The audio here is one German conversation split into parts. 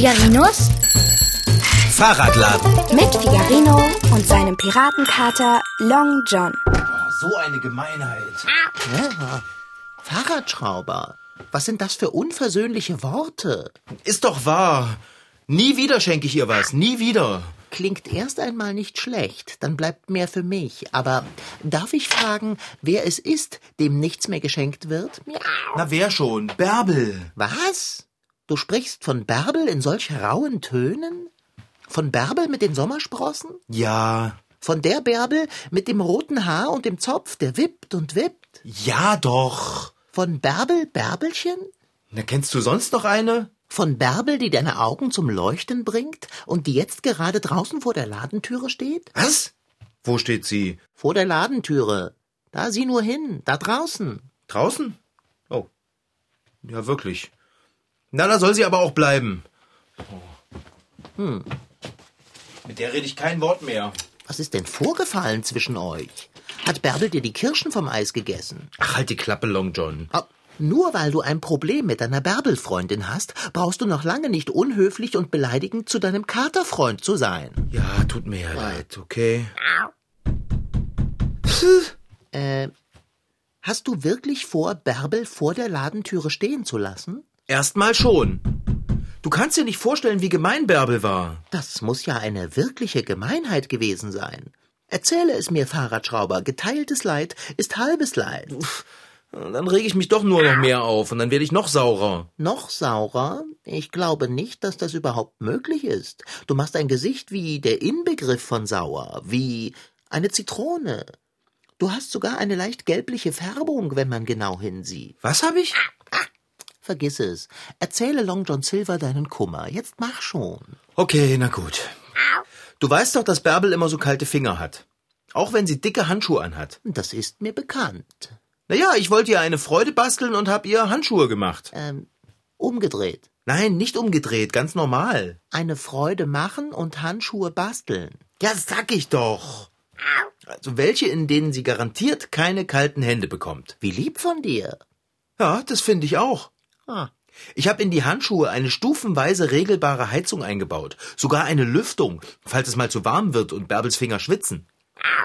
Figarinos Fahrradladen. mit Figarino und seinem Piratenkater Long John. So eine Gemeinheit. Ja, Fahrradschrauber. Was sind das für unversöhnliche Worte? Ist doch wahr. Nie wieder schenke ich ihr was. Nie wieder. Klingt erst einmal nicht schlecht, dann bleibt mehr für mich. Aber darf ich fragen, wer es ist, dem nichts mehr geschenkt wird? Na wer schon? Bärbel. Was? Du sprichst von Bärbel in solch rauen Tönen? Von Bärbel mit den Sommersprossen? Ja. Von der Bärbel mit dem roten Haar und dem Zopf, der wippt und wippt? Ja doch. Von Bärbel Bärbelchen? Na, kennst du sonst noch eine? Von Bärbel, die deine Augen zum Leuchten bringt und die jetzt gerade draußen vor der Ladentüre steht? Was? Wo steht sie? Vor der Ladentüre. Da sieh nur hin, da draußen. Draußen? Oh. Ja, wirklich. Na, da soll sie aber auch bleiben. Hm. Mit der rede ich kein Wort mehr. Was ist denn vorgefallen zwischen euch? Hat Bärbel dir die Kirschen vom Eis gegessen? Ach, halt die Klappe, Long John. Ah, Nur weil du ein Problem mit deiner Bärbel-Freundin hast, brauchst du noch lange nicht unhöflich und beleidigend zu deinem Katerfreund zu sein. Ja, tut mir ja leid, okay? Äh, hast du wirklich vor, Bärbel vor der Ladentüre stehen zu lassen? Erstmal schon. Du kannst dir nicht vorstellen, wie gemein Bärbel war. Das muss ja eine wirkliche Gemeinheit gewesen sein. Erzähle es mir, Fahrradschrauber. Geteiltes Leid ist halbes Leid. Dann rege ich mich doch nur noch mehr auf und dann werde ich noch saurer. Noch saurer? Ich glaube nicht, dass das überhaupt möglich ist. Du machst ein Gesicht wie der Inbegriff von sauer, wie eine Zitrone. Du hast sogar eine leicht gelbliche Färbung, wenn man genau hinsieht. Was habe ich? Vergiss es. Erzähle Long John Silver deinen Kummer. Jetzt mach schon. Okay, na gut. Du weißt doch, dass Bärbel immer so kalte Finger hat. Auch wenn sie dicke Handschuhe anhat. Das ist mir bekannt. Naja, ich wollte ihr eine Freude basteln und hab ihr Handschuhe gemacht. Ähm, umgedreht. Nein, nicht umgedreht, ganz normal. Eine Freude machen und Handschuhe basteln. Ja, sag ich doch. Also welche, in denen sie garantiert keine kalten Hände bekommt. Wie lieb von dir. Ja, das finde ich auch. Ah, Ich habe in die Handschuhe eine stufenweise regelbare Heizung eingebaut. Sogar eine Lüftung, falls es mal zu warm wird und Bärbels Finger schwitzen.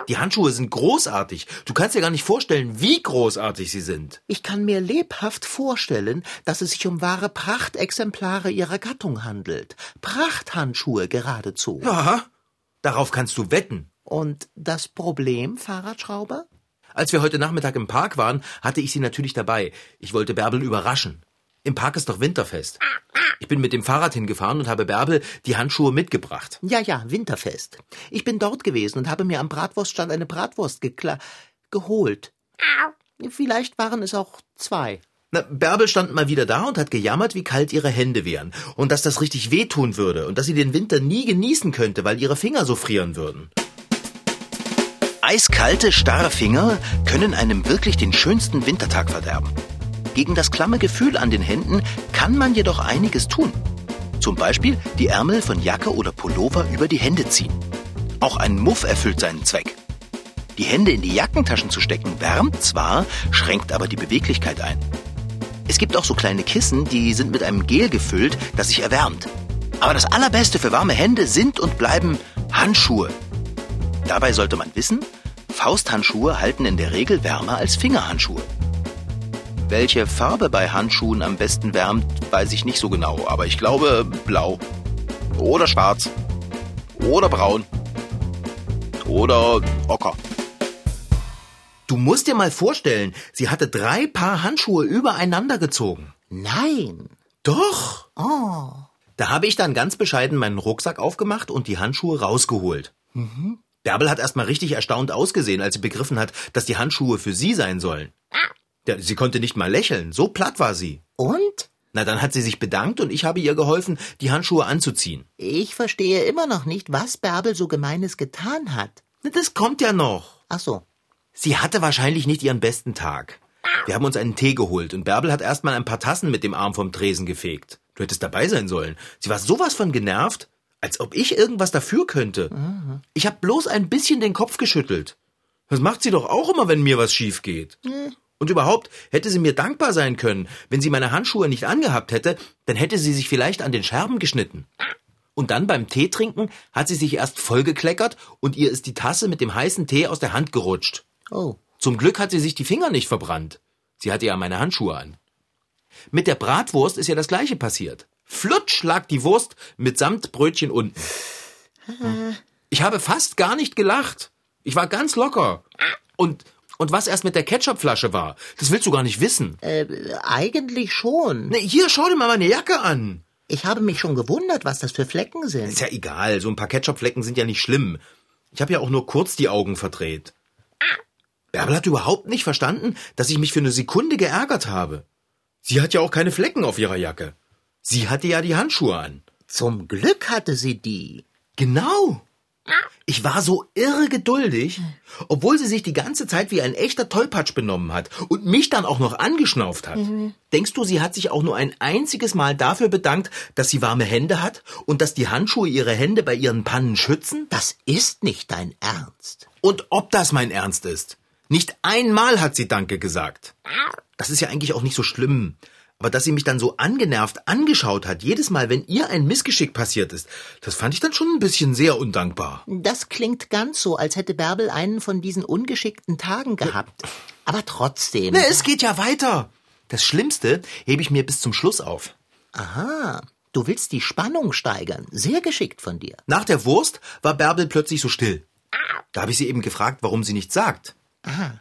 Die Handschuhe sind großartig. Du kannst dir gar nicht vorstellen, wie großartig sie sind. Ich kann mir lebhaft vorstellen, dass es sich um wahre Prachtexemplare ihrer Gattung handelt. Prachthandschuhe geradezu. Ja, darauf kannst du wetten. Und das Problem, Fahrradschrauber? Als wir heute Nachmittag im Park waren, hatte ich sie natürlich dabei. Ich wollte Bärbel überraschen. Im Park ist doch Winterfest. Ich bin mit dem Fahrrad hingefahren und habe Bärbel die Handschuhe mitgebracht. Ja, ja, Winterfest. Ich bin dort gewesen und habe mir am Bratwurststand eine Bratwurst gekla geholt. Vielleicht waren es auch zwei. Na, Bärbel stand mal wieder da und hat gejammert, wie kalt ihre Hände wären und dass das richtig wehtun würde und dass sie den Winter nie genießen könnte, weil ihre Finger so frieren würden. Eiskalte, starre Finger können einem wirklich den schönsten Wintertag verderben. Gegen das klamme Gefühl an den Händen kann man jedoch einiges tun. Zum Beispiel die Ärmel von Jacke oder Pullover über die Hände ziehen. Auch ein Muff erfüllt seinen Zweck. Die Hände in die Jackentaschen zu stecken wärmt zwar, schränkt aber die Beweglichkeit ein. Es gibt auch so kleine Kissen, die sind mit einem Gel gefüllt, das sich erwärmt. Aber das Allerbeste für warme Hände sind und bleiben Handschuhe. Dabei sollte man wissen, Fausthandschuhe halten in der Regel wärmer als Fingerhandschuhe. Welche Farbe bei Handschuhen am besten wärmt, weiß ich nicht so genau, aber ich glaube blau. Oder schwarz. Oder braun. Oder ocker. Du musst dir mal vorstellen, sie hatte drei Paar Handschuhe übereinander gezogen. Nein. Doch. Oh. Da habe ich dann ganz bescheiden meinen Rucksack aufgemacht und die Handschuhe rausgeholt. Bärbel hat erstmal richtig erstaunt ausgesehen, als sie begriffen hat, dass die Handschuhe für sie sein sollen. Ja, sie konnte nicht mal lächeln, so platt war sie. Und? Na, dann hat sie sich bedankt und ich habe ihr geholfen, die Handschuhe anzuziehen. Ich verstehe immer noch nicht, was Bärbel so Gemeines getan hat. Na, Das kommt ja noch. Ach so. Sie hatte wahrscheinlich nicht ihren besten Tag. Wir haben uns einen Tee geholt und Bärbel hat erstmal ein paar Tassen mit dem Arm vom Tresen gefegt. Du hättest dabei sein sollen. Sie war sowas von genervt, als ob ich irgendwas dafür könnte. Ich habe bloß ein bisschen den Kopf geschüttelt. Das macht sie doch auch immer, wenn mir was schief geht. Und überhaupt hätte sie mir dankbar sein können, wenn sie meine Handschuhe nicht angehabt hätte, dann hätte sie sich vielleicht an den Scherben geschnitten. Und dann beim Tee trinken hat sie sich erst vollgekleckert und ihr ist die Tasse mit dem heißen Tee aus der Hand gerutscht. Oh. Zum Glück hat sie sich die Finger nicht verbrannt. Sie hatte ja meine Handschuhe an. Mit der Bratwurst ist ja das gleiche passiert. Flutsch lag die Wurst mitsamt Brötchen unten. Ich habe fast gar nicht gelacht. Ich war ganz locker. Und, und was erst mit der Ketchupflasche war, das willst du gar nicht wissen. Äh, eigentlich schon. Ne, hier, schau dir mal meine Jacke an. Ich habe mich schon gewundert, was das für Flecken sind. Ist ja egal, so ein paar Ketchupflecken sind ja nicht schlimm. Ich habe ja auch nur kurz die Augen verdreht. Bärbel hat überhaupt nicht verstanden, dass ich mich für eine Sekunde geärgert habe. Sie hat ja auch keine Flecken auf ihrer Jacke. Sie hatte ja die Handschuhe an. Zum Glück hatte sie die. Genau. Ich war so irre geduldig, obwohl sie sich die ganze Zeit wie ein echter Tollpatsch benommen hat und mich dann auch noch angeschnauft hat. Denkst du, sie hat sich auch nur ein einziges Mal dafür bedankt, dass sie warme Hände hat und dass die Handschuhe ihre Hände bei ihren Pannen schützen? Das ist nicht dein Ernst. Und ob das mein Ernst ist? Nicht einmal hat sie Danke gesagt. Das ist ja eigentlich auch nicht so schlimm. Aber dass sie mich dann so angenervt angeschaut hat, jedes Mal, wenn ihr ein Missgeschick passiert ist, das fand ich dann schon ein bisschen sehr undankbar. Das klingt ganz so, als hätte Bärbel einen von diesen ungeschickten Tagen gehabt. Aber trotzdem. Ne, es geht ja weiter. Das Schlimmste hebe ich mir bis zum Schluss auf. Aha. Du willst die Spannung steigern. Sehr geschickt von dir. Nach der Wurst war Bärbel plötzlich so still. Da habe ich sie eben gefragt, warum sie nichts sagt.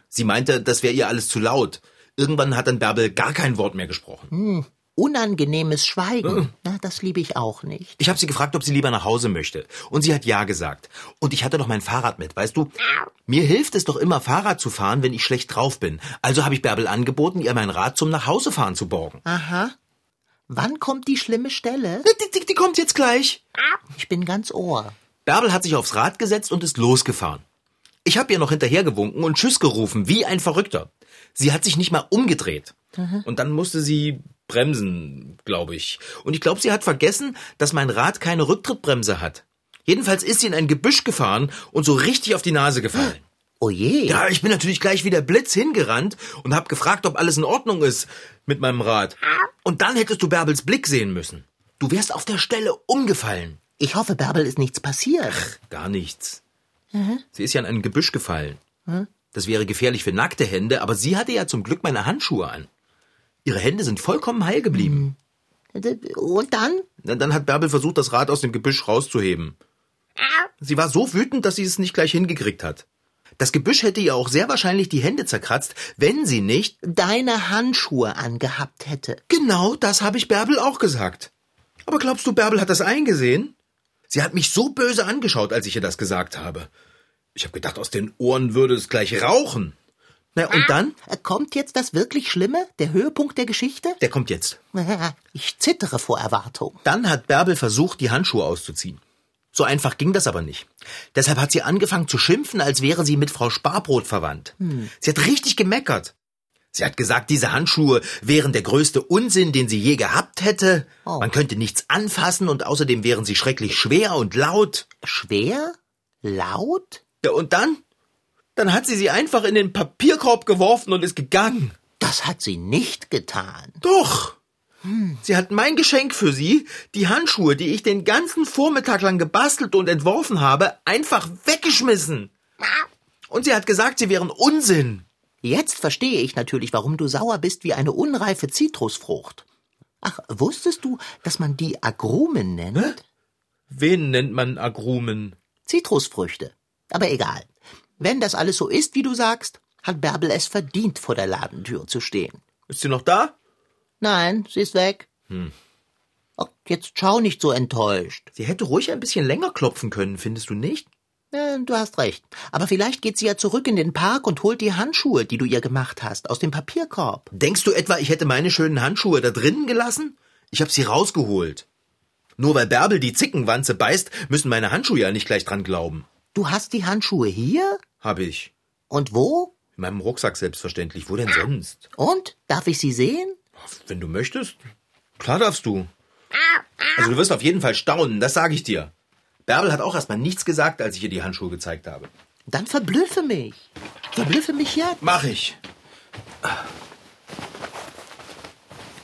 Sie meinte, das wäre ihr alles zu laut. Irgendwann hat dann Bärbel gar kein Wort mehr gesprochen. Unangenehmes Schweigen. Na, das liebe ich auch nicht. Ich habe sie gefragt, ob sie lieber nach Hause möchte. Und sie hat ja gesagt. Und ich hatte doch mein Fahrrad mit, weißt du? Mir hilft es doch immer, Fahrrad zu fahren, wenn ich schlecht drauf bin. Also habe ich Bärbel angeboten, ihr mein Rad zum Nachhausefahren zu borgen. Aha. Wann kommt die schlimme Stelle? Die, die, die kommt jetzt gleich. Ich bin ganz Ohr. Bärbel hat sich aufs Rad gesetzt und ist losgefahren. Ich habe ihr noch hinterhergewunken und Tschüss gerufen, wie ein Verrückter. Sie hat sich nicht mal umgedreht. Und dann musste sie bremsen, glaube ich. Und ich glaube, sie hat vergessen, dass mein Rad keine Rücktrittbremse hat. Jedenfalls ist sie in ein Gebüsch gefahren und so richtig auf die Nase gefallen. Oh je. Ja, ich bin natürlich gleich wie der Blitz hingerannt und habe gefragt, ob alles in Ordnung ist mit meinem Rad. Und dann hättest du Bärbels Blick sehen müssen. Du wärst auf der Stelle umgefallen. Ich hoffe, Bärbel ist nichts passiert. Gar nichts. Sie ist ja in ein Gebüsch gefallen. Das wäre gefährlich für nackte Hände, aber sie hatte ja zum Glück meine Handschuhe an. Ihre Hände sind vollkommen heil geblieben. Und dann? Dann hat Bärbel versucht, das Rad aus dem Gebüsch rauszuheben. Sie war so wütend, dass sie es nicht gleich hingekriegt hat. Das Gebüsch hätte ihr auch sehr wahrscheinlich die Hände zerkratzt, wenn sie nicht. Deine Handschuhe angehabt hätte. Genau das habe ich Bärbel auch gesagt. Aber glaubst du, Bärbel hat das eingesehen? Sie hat mich so böse angeschaut, als ich ihr das gesagt habe. Ich habe gedacht, aus den Ohren würde es gleich rauchen. Na, und dann? Äh, Kommt jetzt das wirklich Schlimme? Der Höhepunkt der Geschichte? Der kommt jetzt. Ich zittere vor Erwartung. Dann hat Bärbel versucht, die Handschuhe auszuziehen. So einfach ging das aber nicht. Deshalb hat sie angefangen zu schimpfen, als wäre sie mit Frau Sparbrot verwandt. Sie hat richtig gemeckert. Sie hat gesagt, diese Handschuhe wären der größte Unsinn, den sie je gehabt hätte. Oh. Man könnte nichts anfassen und außerdem wären sie schrecklich schwer und laut. Schwer? Laut? Ja, und dann? Dann hat sie sie einfach in den Papierkorb geworfen und ist gegangen. Das hat sie nicht getan. Doch. Sie hat mein Geschenk für Sie, die Handschuhe, die ich den ganzen Vormittag lang gebastelt und entworfen habe, einfach weggeschmissen. Und sie hat gesagt, sie wären Unsinn. Jetzt verstehe ich natürlich, warum du sauer bist wie eine unreife Zitrusfrucht. Ach, wusstest du, dass man die Agrumen nennt? Wen nennt man Agrumen? Zitrusfrüchte. Aber egal. Wenn das alles so ist, wie du sagst, hat Bärbel es verdient, vor der Ladentür zu stehen. Ist sie noch da? Nein, sie ist weg. Ach, jetzt schau nicht so enttäuscht. Sie hätte ruhig ein bisschen länger klopfen können, findest du nicht? Ja, du hast recht. Aber vielleicht geht sie ja zurück in den Park und holt die Handschuhe, die du ihr gemacht hast, aus dem Papierkorb. Denkst du etwa, ich hätte meine schönen Handschuhe da drinnen gelassen? Ich habe sie rausgeholt. Nur weil Bärbel die Zickenwanze beißt, müssen meine Handschuhe ja nicht gleich dran glauben. Du hast die Handschuhe hier? Habe ich. Und wo? In meinem Rucksack selbstverständlich. Wo denn sonst? Und? Darf ich sie sehen? Wenn du möchtest. Klar darfst du. Also du wirst auf jeden Fall staunen, das sage ich dir. Bärbel hat auch erstmal nichts gesagt, als ich ihr die Handschuhe gezeigt habe. Dann verblüffe mich. Verblüffe mich jetzt. Mach ich.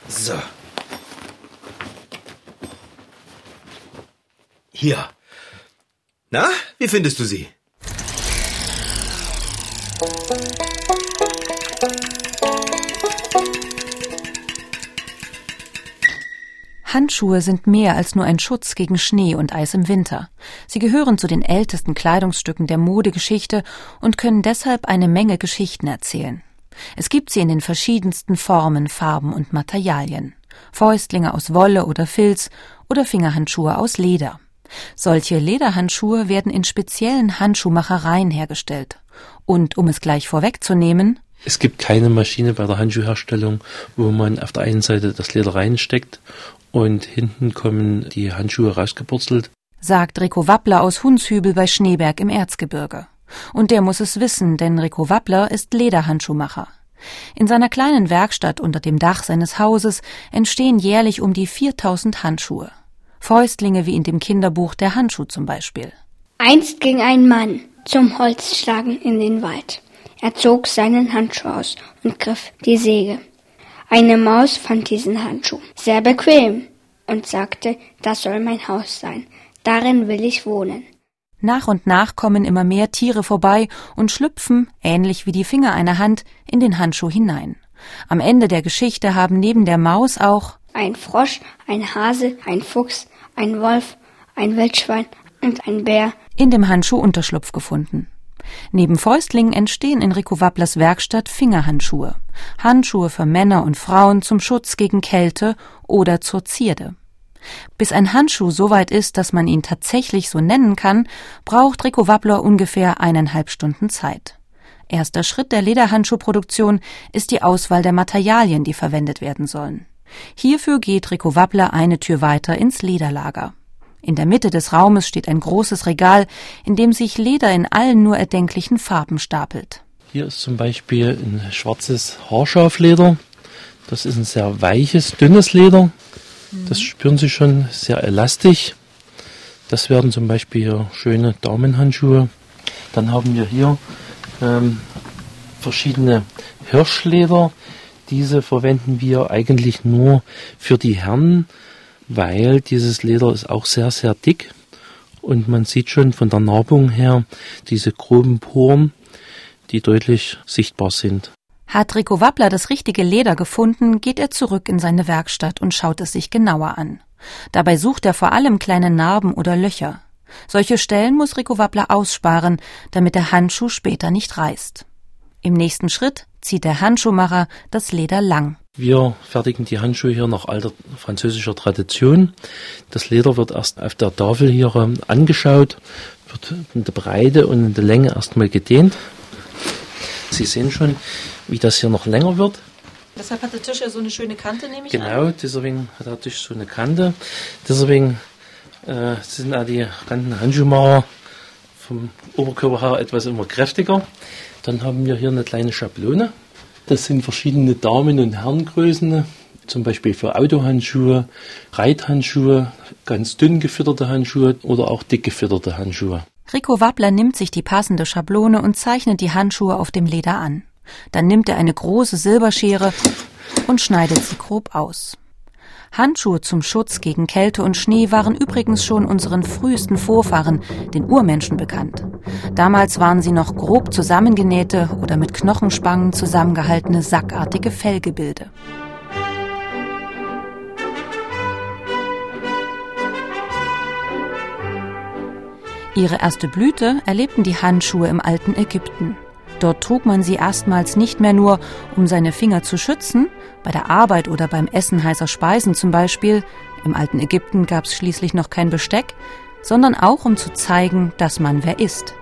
So. Hier. Na, wie findest du sie? Handschuhe sind mehr als nur ein Schutz gegen Schnee und Eis im Winter. Sie gehören zu den ältesten Kleidungsstücken der Modegeschichte und können deshalb eine Menge Geschichten erzählen. Es gibt sie in den verschiedensten Formen, Farben und Materialien. Fäustlinge aus Wolle oder Filz oder Fingerhandschuhe aus Leder. Solche Lederhandschuhe werden in speziellen Handschuhmachereien hergestellt. Und um es gleich vorwegzunehmen, es gibt keine Maschine bei der Handschuhherstellung, wo man auf der einen Seite das Leder reinsteckt und hinten kommen die Handschuhe rausgepurzelt. Sagt Rico Wappler aus Hunshübel bei Schneeberg im Erzgebirge. Und der muss es wissen, denn Rico Wappler ist Lederhandschuhmacher. In seiner kleinen Werkstatt unter dem Dach seines Hauses entstehen jährlich um die 4000 Handschuhe. Fäustlinge wie in dem Kinderbuch Der Handschuh zum Beispiel. Einst ging ein Mann zum Holzschlagen in den Wald. Er zog seinen Handschuh aus und griff die Säge. Eine Maus fand diesen Handschuh sehr bequem und sagte, das soll mein Haus sein. Darin will ich wohnen. Nach und nach kommen immer mehr Tiere vorbei und schlüpfen, ähnlich wie die Finger einer Hand, in den Handschuh hinein. Am Ende der Geschichte haben neben der Maus auch ein Frosch, ein Hase, ein Fuchs, ein Wolf, ein Wildschwein und ein Bär in dem Handschuh Unterschlupf gefunden. Neben Fäustlingen entstehen in Rico Wapplers Werkstatt Fingerhandschuhe. Handschuhe für Männer und Frauen zum Schutz gegen Kälte oder zur Zierde. Bis ein Handschuh so weit ist, dass man ihn tatsächlich so nennen kann, braucht Rico Wappler ungefähr eineinhalb Stunden Zeit. Erster Schritt der Lederhandschuhproduktion ist die Auswahl der Materialien, die verwendet werden sollen. Hierfür geht Rico Wappler eine Tür weiter ins Lederlager. In der Mitte des Raumes steht ein großes Regal, in dem sich Leder in allen nur erdenklichen Farben stapelt. Hier ist zum Beispiel ein schwarzes Haarschafleder. Das ist ein sehr weiches, dünnes Leder. Das spüren Sie schon sehr elastisch. Das werden zum Beispiel hier schöne Damenhandschuhe. Dann haben wir hier ähm, verschiedene Hirschleder. Diese verwenden wir eigentlich nur für die Herren weil dieses Leder ist auch sehr, sehr dick und man sieht schon von der Narbung her diese groben Poren, die deutlich sichtbar sind. Hat Rico Wappler das richtige Leder gefunden, geht er zurück in seine Werkstatt und schaut es sich genauer an. Dabei sucht er vor allem kleine Narben oder Löcher. Solche Stellen muss Rico Wappler aussparen, damit der Handschuh später nicht reißt. Im nächsten Schritt zieht der Handschuhmacher das Leder lang. Wir fertigen die Handschuhe hier nach alter französischer Tradition. Das Leder wird erst auf der Tafel hier ähm, angeschaut, wird in der Breite und in der Länge erstmal gedehnt. Sie sehen schon, wie das hier noch länger wird. Deshalb hat der Tisch ja so eine schöne Kante, nehme ich genau, an. deswegen hat der Tisch so eine Kante. Deswegen äh, sind auch die ganzen Handschuhmacher vom Oberkörper etwas immer kräftiger. Dann haben wir hier eine kleine Schablone. Das sind verschiedene Damen- und Herrengrößen, zum Beispiel für Autohandschuhe, Reithandschuhe, ganz dünn gefütterte Handschuhe oder auch dick gefütterte Handschuhe. Rico Wappler nimmt sich die passende Schablone und zeichnet die Handschuhe auf dem Leder an. Dann nimmt er eine große Silberschere und schneidet sie grob aus. Handschuhe zum Schutz gegen Kälte und Schnee waren übrigens schon unseren frühesten Vorfahren, den Urmenschen, bekannt. Damals waren sie noch grob zusammengenähte oder mit Knochenspangen zusammengehaltene sackartige Fellgebilde. Ihre erste Blüte erlebten die Handschuhe im alten Ägypten. Dort trug man sie erstmals nicht mehr nur, um seine Finger zu schützen, bei der Arbeit oder beim Essen heißer Speisen zum Beispiel, im alten Ägypten gab es schließlich noch kein Besteck, sondern auch um zu zeigen, dass man wer ist.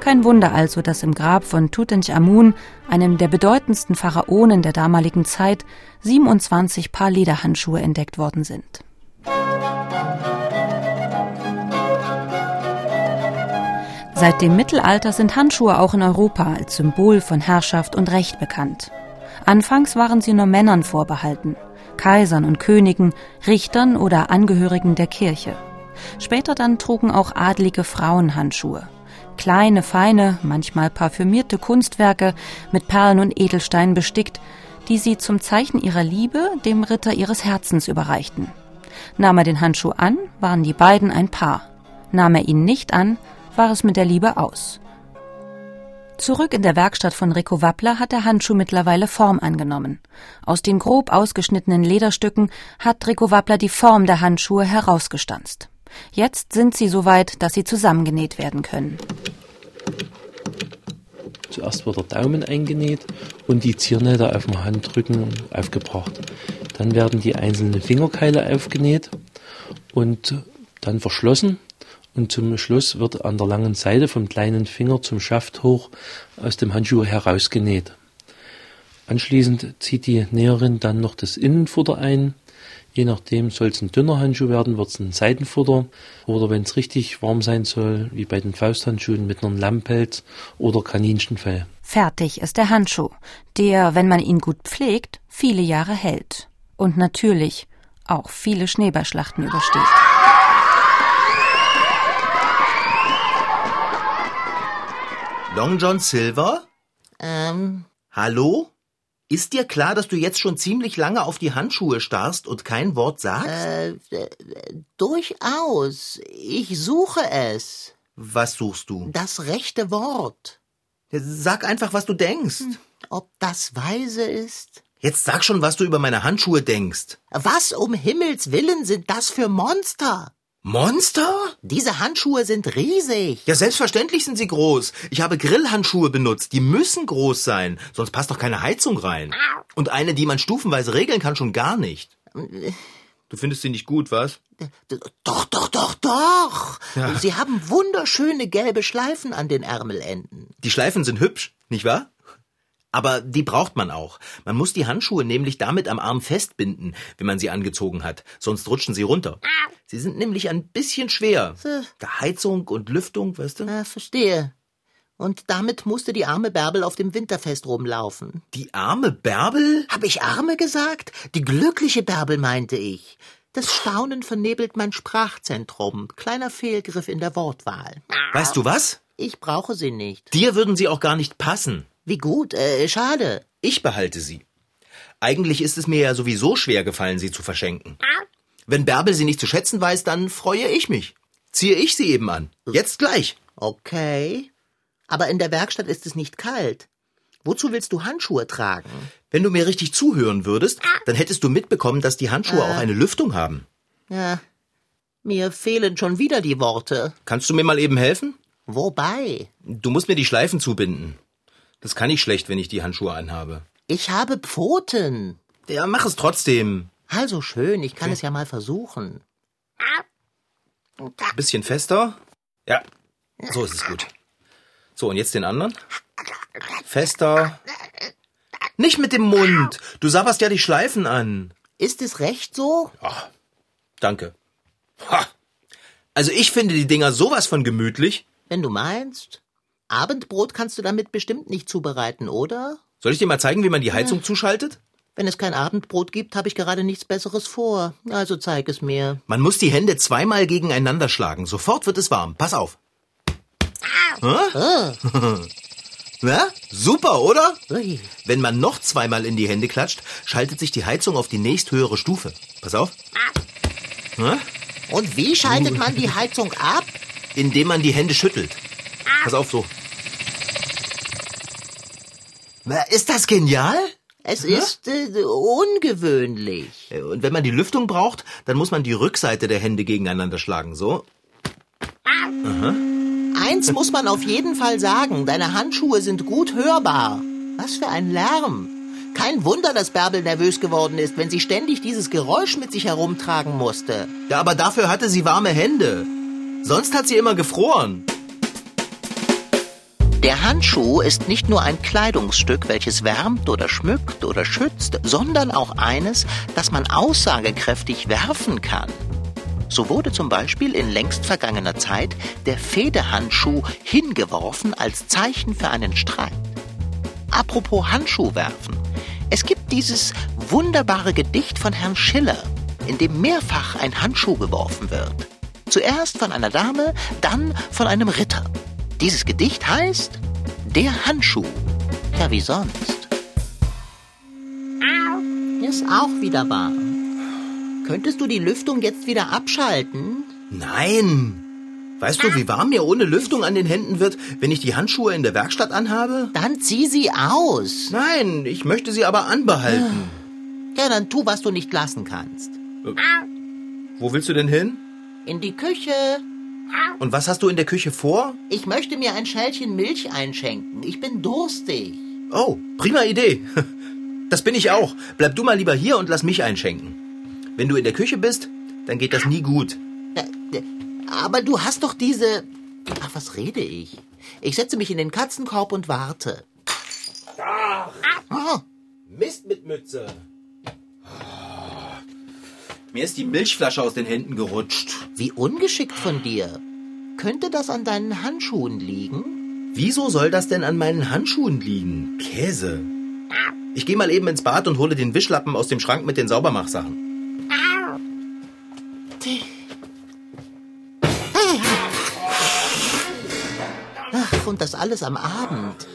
Kein Wunder also, dass im Grab von Tutanchamun, einem der bedeutendsten Pharaonen der damaligen Zeit, 27 Paar Lederhandschuhe entdeckt worden sind. Seit dem Mittelalter sind Handschuhe auch in Europa als Symbol von Herrschaft und Recht bekannt. Anfangs waren sie nur Männern vorbehalten, Kaisern und Königen, Richtern oder Angehörigen der Kirche. Später dann trugen auch adlige Frauen Handschuhe. Kleine, feine, manchmal parfümierte Kunstwerke mit Perlen und Edelsteinen bestickt, die sie zum Zeichen ihrer Liebe dem Ritter ihres Herzens überreichten. Nahm er den Handschuh an, waren die beiden ein Paar. Nahm er ihn nicht an, war es mit der Liebe aus. Zurück in der Werkstatt von Rico Wappler hat der Handschuh mittlerweile Form angenommen. Aus den grob ausgeschnittenen Lederstücken hat Rico Wappler die Form der Handschuhe herausgestanzt. Jetzt sind sie soweit, dass sie zusammengenäht werden können. Zuerst wird der Daumen eingenäht und die Ziernähte auf dem Handrücken aufgebracht. Dann werden die einzelnen Fingerkeile aufgenäht und dann verschlossen. Und zum Schluss wird an der langen Seite vom kleinen Finger zum Schaft hoch aus dem Handschuh herausgenäht. Anschließend zieht die Näherin dann noch das Innenfutter ein Je nachdem soll es ein dünner Handschuh werden, wird es ein Seitenfutter oder wenn es richtig warm sein soll, wie bei den Fausthandschuhen mit einem Lammpelz oder Kaninchenfell. Fertig ist der Handschuh, der, wenn man ihn gut pflegt, viele Jahre hält. Und natürlich auch viele Schneeballschlachten übersteht. Long John Silver? Ähm, Hallo? Ist dir klar, dass du jetzt schon ziemlich lange auf die Handschuhe starrst und kein Wort sagst? äh, äh, durchaus. Ich suche es. Was suchst du? Das rechte Wort. Sag einfach, was du denkst. Ob das weise ist? Jetzt sag schon, was du über meine Handschuhe denkst. Was um Himmels willen sind das für Monster? Monster? Diese Handschuhe sind riesig. Ja, selbstverständlich sind sie groß. Ich habe Grillhandschuhe benutzt. Die müssen groß sein, sonst passt doch keine Heizung rein. Und eine, die man stufenweise regeln kann, schon gar nicht. Du findest sie nicht gut, was? Doch, doch, doch, doch. Ja. Sie haben wunderschöne gelbe Schleifen an den Ärmelenden. Die Schleifen sind hübsch, nicht wahr? Aber die braucht man auch. Man muss die Handschuhe nämlich damit am Arm festbinden, wenn man sie angezogen hat, sonst rutschen sie runter. Sie sind nämlich ein bisschen schwer. Der Heizung und Lüftung, weißt du? Ah, verstehe. Und damit musste die arme Bärbel auf dem Winterfest rumlaufen. Die arme Bärbel? Hab ich arme gesagt? Die glückliche Bärbel meinte ich. Das Staunen vernebelt mein Sprachzentrum. Kleiner Fehlgriff in der Wortwahl. Weißt du was? Ich brauche sie nicht. Dir würden sie auch gar nicht passen. Wie gut, äh, schade. Ich behalte sie. Eigentlich ist es mir ja sowieso schwer gefallen, sie zu verschenken. Wenn Bärbel sie nicht zu schätzen weiß, dann freue ich mich. Ziehe ich sie eben an. Jetzt gleich. Okay. Aber in der Werkstatt ist es nicht kalt. Wozu willst du Handschuhe tragen? Wenn du mir richtig zuhören würdest, dann hättest du mitbekommen, dass die Handschuhe auch eine Lüftung haben. Ja, mir fehlen schon wieder die Worte. Kannst du mir mal eben helfen? Wobei? Du musst mir die Schleifen zubinden. Das kann ich schlecht, wenn ich die Handschuhe anhabe. Ich habe Pfoten. Ja, mach es trotzdem. Also schön, ich kann es ja mal versuchen. Ein bisschen fester. Ja, so ist es gut. So, und jetzt den anderen. Fester. Nicht mit dem Mund. Du sabberst ja die Schleifen an. Ist es recht so? Danke. Ha. Also ich finde die Dinger sowas von gemütlich. Wenn du meinst. Abendbrot kannst du damit bestimmt nicht zubereiten, oder? Soll ich dir mal zeigen, wie man die Heizung zuschaltet? Wenn es kein Abendbrot gibt, habe ich gerade nichts Besseres vor. Also zeig es mir. Man muss die Hände zweimal gegeneinander schlagen. Sofort wird es warm. Pass auf. Hä? Na? Super, oder? Ui. Wenn man noch zweimal in die Hände klatscht, schaltet sich die Heizung auf die nächsthöhere Stufe. Pass auf. Hä? Und wie schaltet man die Heizung ab? Indem man die Hände schüttelt. Pass auf, so. Ist das genial? Es ist äh, ungewöhnlich. Und wenn man die Lüftung braucht, dann muss man die Rückseite der Hände gegeneinander schlagen. So. Eins muss man auf jeden Fall sagen, deine Handschuhe sind gut hörbar. Was für ein Lärm. Kein Wunder, dass Bärbel nervös geworden ist, wenn sie ständig dieses Geräusch mit sich herumtragen musste. Ja, aber dafür hatte sie warme Hände. Sonst hat sie immer gefroren. Der Handschuh ist nicht nur ein Kleidungsstück, welches wärmt oder schmückt oder schützt, sondern auch eines, das man aussagekräftig werfen kann. So wurde zum Beispiel in längst vergangener Zeit der Federhandschuh hingeworfen als Zeichen für einen Streit. Apropos Handschuh werfen. Es gibt dieses wunderbare Gedicht von Herrn Schiller, in dem mehrfach ein Handschuh geworfen wird. Zuerst von einer Dame, dann von einem Ritter. Dieses Gedicht heißt Der Handschuh. Ja, wie sonst? Ist auch wieder wahr. Könntest du die Lüftung jetzt wieder abschalten? Nein. Weißt du, wie warm mir ohne Lüftung an den Händen wird, wenn ich die Handschuhe in der Werkstatt anhabe? Dann zieh sie aus. Nein, ich möchte sie aber anbehalten. Ja, dann tu, was du nicht lassen kannst. Wo willst du denn hin? In die Küche. Und was hast du in der Küche vor? Ich möchte mir ein Schälchen Milch einschenken. Ich bin durstig. Oh, prima Idee. Das bin ich auch. Bleib du mal lieber hier und lass mich einschenken. Wenn du in der Küche bist, dann geht das nie gut. Aber du hast doch diese... Ach, was rede ich? Ich setze mich in den Katzenkorb und warte. Oh, Mist mit Mütze. Mir ist die Milchflasche aus den Händen gerutscht. wie ungeschickt von dir. Könnte das an deinen Handschuhen liegen? Wieso soll das denn an meinen Handschuhen liegen? Käse. Ich gehe mal eben ins Bad und hole den Wischlappen aus dem Schrank mit den Saubermachsachen. Ach, und das alles am Abend.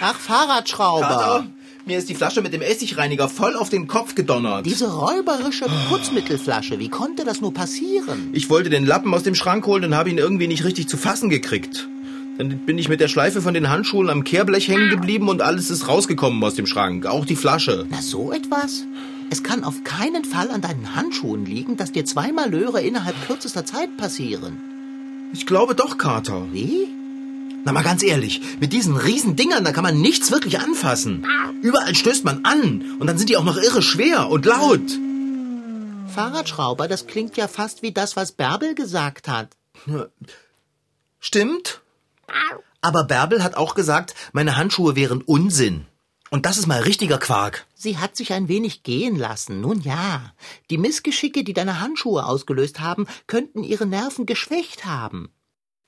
Ach, Fahrradschrauber. Kater, mir ist die Flasche mit dem Essigreiniger voll auf den Kopf gedonnert. Diese räuberische Putzmittelflasche, wie konnte das nur passieren? Ich wollte den Lappen aus dem Schrank holen und habe ihn irgendwie nicht richtig zu fassen gekriegt. Dann bin ich mit der Schleife von den Handschuhen am Kehrblech hängen geblieben und alles ist rausgekommen aus dem Schrank, auch die Flasche. Na, so etwas? Es kann auf keinen Fall an deinen Handschuhen liegen, dass dir zwei Malheure innerhalb kürzester Zeit passieren. Ich glaube doch, Kater. Wie? Na mal ganz ehrlich, mit diesen riesen Dingern, da kann man nichts wirklich anfassen. Überall stößt man an und dann sind die auch noch irre schwer und laut. Fahrradschrauber, das klingt ja fast wie das, was Bärbel gesagt hat. Stimmt. Aber Bärbel hat auch gesagt, meine Handschuhe wären Unsinn. Und das ist mal richtiger Quark. Sie hat sich ein wenig gehen lassen. Nun ja, die Missgeschicke, die deine Handschuhe ausgelöst haben, könnten ihre Nerven geschwächt haben.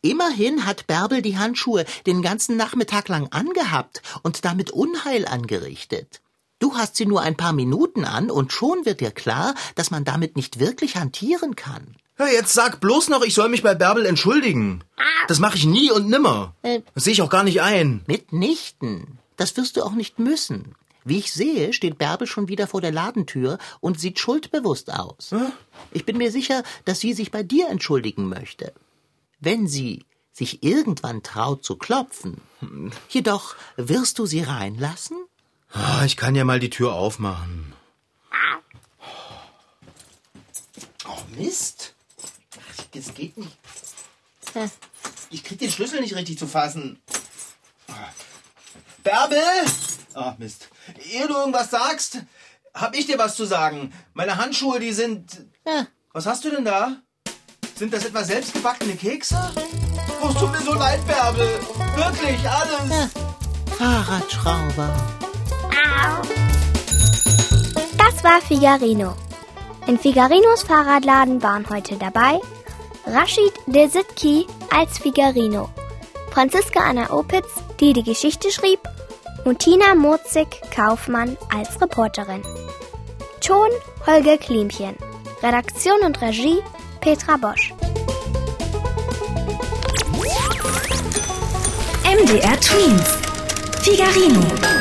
Immerhin hat Bärbel die Handschuhe den ganzen Nachmittag lang angehabt und damit Unheil angerichtet. Du hast sie nur ein paar Minuten an und schon wird dir klar, dass man damit nicht wirklich hantieren kann. Ja, jetzt sag bloß noch, ich soll mich bei Bärbel entschuldigen. Das mache ich nie und nimmer. Äh. Das sehe ich auch gar nicht ein. Mitnichten. Das wirst du auch nicht müssen. Wie ich sehe, steht Bärbel schon wieder vor der Ladentür und sieht schuldbewusst aus. Ich bin mir sicher, dass sie sich bei dir entschuldigen möchte. Wenn sie sich irgendwann traut zu klopfen. Jedoch wirst du sie reinlassen? Ah, Ich kann ja mal die Tür aufmachen. Oh, Mist. Das geht nicht. Ich krieg den Schlüssel nicht richtig zu fassen. Bärbel! Ach, Mist. Ehe du irgendwas sagst, hab ich dir was zu sagen. Meine Handschuhe, die sind... Ja. Was hast du denn da? Sind das etwa selbstgebackene Kekse? Oh, es tut mir so leid, Bärbel. Wirklich, alles. Fahrradschrauber. Das war Figarino. In Figarinos Fahrradladen waren heute dabei Rashid Desitki als Figarino, Franziska Anna Opitz, die die Geschichte schrieb, und Tina Murzig-Kaufmann als Reporterin. Ton Holger Klimchen. Redaktion und Regie Petra Bosch. MDR Twins. Figarino.